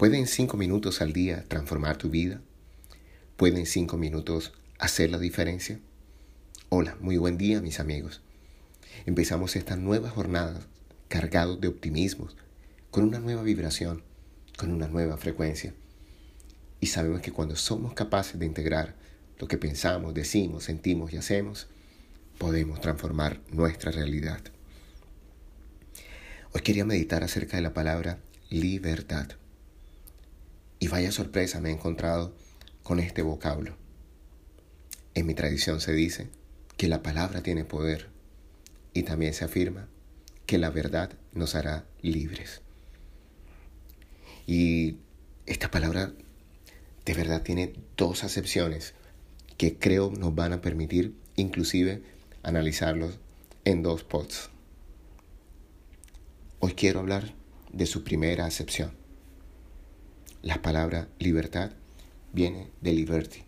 ¿Pueden cinco minutos al día transformar tu vida? ¿Pueden cinco minutos hacer la diferencia? Hola, muy buen día mis amigos. Empezamos esta nueva jornada cargados de optimismo, con una nueva vibración, con una nueva frecuencia. Y sabemos que cuando somos capaces de integrar lo que pensamos, decimos, sentimos y hacemos, podemos transformar nuestra realidad. Hoy quería meditar acerca de la palabra libertad. Y vaya sorpresa me he encontrado con este vocablo. En mi tradición se dice que la palabra tiene poder y también se afirma que la verdad nos hará libres. Y esta palabra de verdad tiene dos acepciones que creo nos van a permitir inclusive analizarlos en dos pods. Hoy quiero hablar de su primera acepción. La palabra libertad viene de liberty.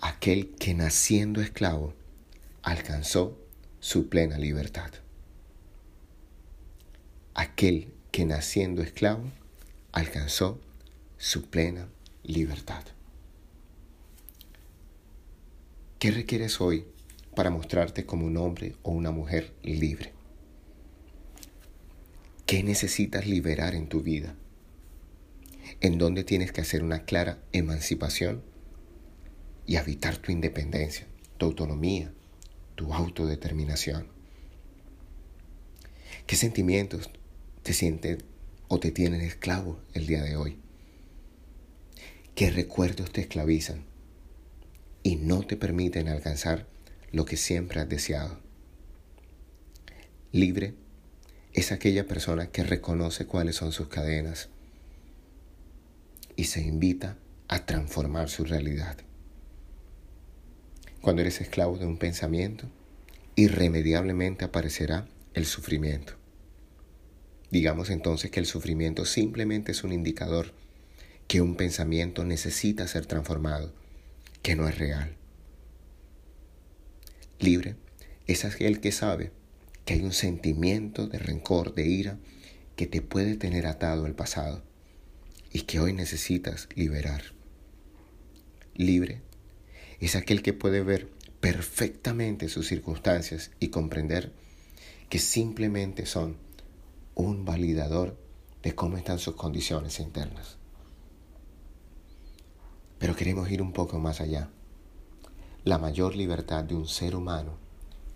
Aquel que naciendo esclavo alcanzó su plena libertad. Aquel que naciendo esclavo alcanzó su plena libertad. ¿Qué requieres hoy para mostrarte como un hombre o una mujer libre? ¿Qué necesitas liberar en tu vida? En donde tienes que hacer una clara emancipación y habitar tu independencia, tu autonomía, tu autodeterminación. ¿Qué sentimientos te sienten o te tienen esclavo el día de hoy? ¿Qué recuerdos te esclavizan y no te permiten alcanzar lo que siempre has deseado? Libre es aquella persona que reconoce cuáles son sus cadenas, y se invita a transformar su realidad. Cuando eres esclavo de un pensamiento, irremediablemente aparecerá el sufrimiento. Digamos entonces que el sufrimiento simplemente es un indicador que un pensamiento necesita ser transformado, que no es real. Libre es aquel que sabe que hay un sentimiento de rencor, de ira, que te puede tener atado al pasado que hoy necesitas liberar. Libre es aquel que puede ver perfectamente sus circunstancias y comprender que simplemente son un validador de cómo están sus condiciones internas. Pero queremos ir un poco más allá. La mayor libertad de un ser humano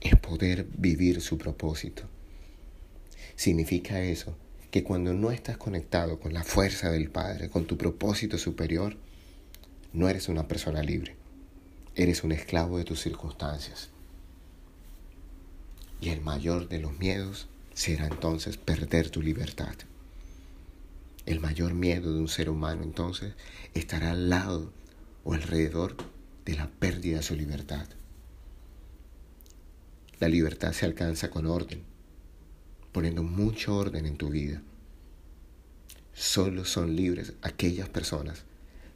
es poder vivir su propósito. Significa eso que cuando no estás conectado con la fuerza del Padre, con tu propósito superior, no eres una persona libre. Eres un esclavo de tus circunstancias. Y el mayor de los miedos será entonces perder tu libertad. El mayor miedo de un ser humano entonces estará al lado o alrededor de la pérdida de su libertad. La libertad se alcanza con orden, poniendo mucho orden en tu vida. Solo son libres aquellas personas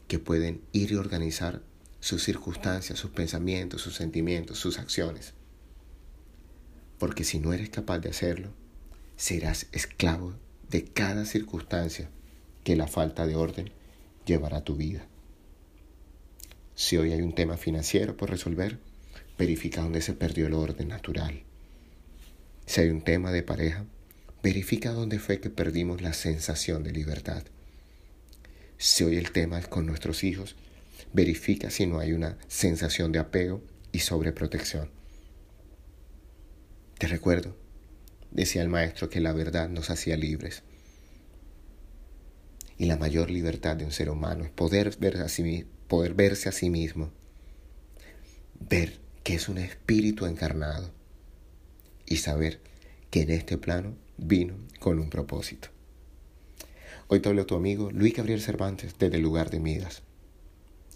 que pueden ir y organizar sus circunstancias, sus pensamientos, sus sentimientos, sus acciones. Porque si no eres capaz de hacerlo, serás esclavo de cada circunstancia que la falta de orden llevará a tu vida. Si hoy hay un tema financiero por resolver, verifica dónde se perdió el orden natural. Si hay un tema de pareja, verifica dónde fue que perdimos la sensación de libertad. Si hoy el tema es con nuestros hijos, verifica si no hay una sensación de apego y sobreprotección. Te recuerdo, decía el maestro, que la verdad nos hacía libres. Y la mayor libertad de un ser humano es poder, ver a poder verse a sí mismo, ver que es un espíritu encarnado y saber que en este plano vino con un propósito. Hoy te hablo tu amigo Luis Gabriel Cervantes desde el lugar de Midas.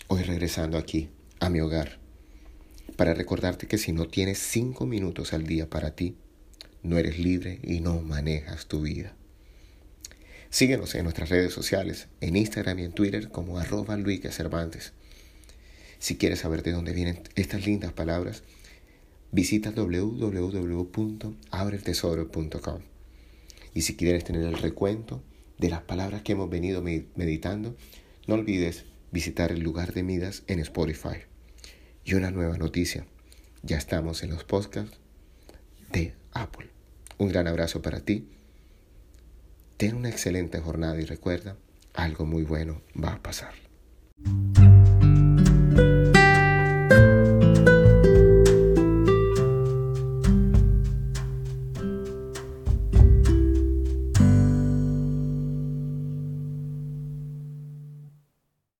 Hoy regresando aquí, a mi hogar, para recordarte que si no tienes cinco minutos al día para ti, no eres libre y no manejas tu vida. Síguenos en nuestras redes sociales, en Instagram y en Twitter como arroba Luis Cervantes. Si quieres saber de dónde vienen estas lindas palabras, visita www.abretesoro.com. Y si quieres tener el recuento de las palabras que hemos venido meditando, no olvides visitar el lugar de Midas en Spotify. Y una nueva noticia, ya estamos en los podcasts de Apple. Un gran abrazo para ti. Ten una excelente jornada y recuerda, algo muy bueno va a pasar.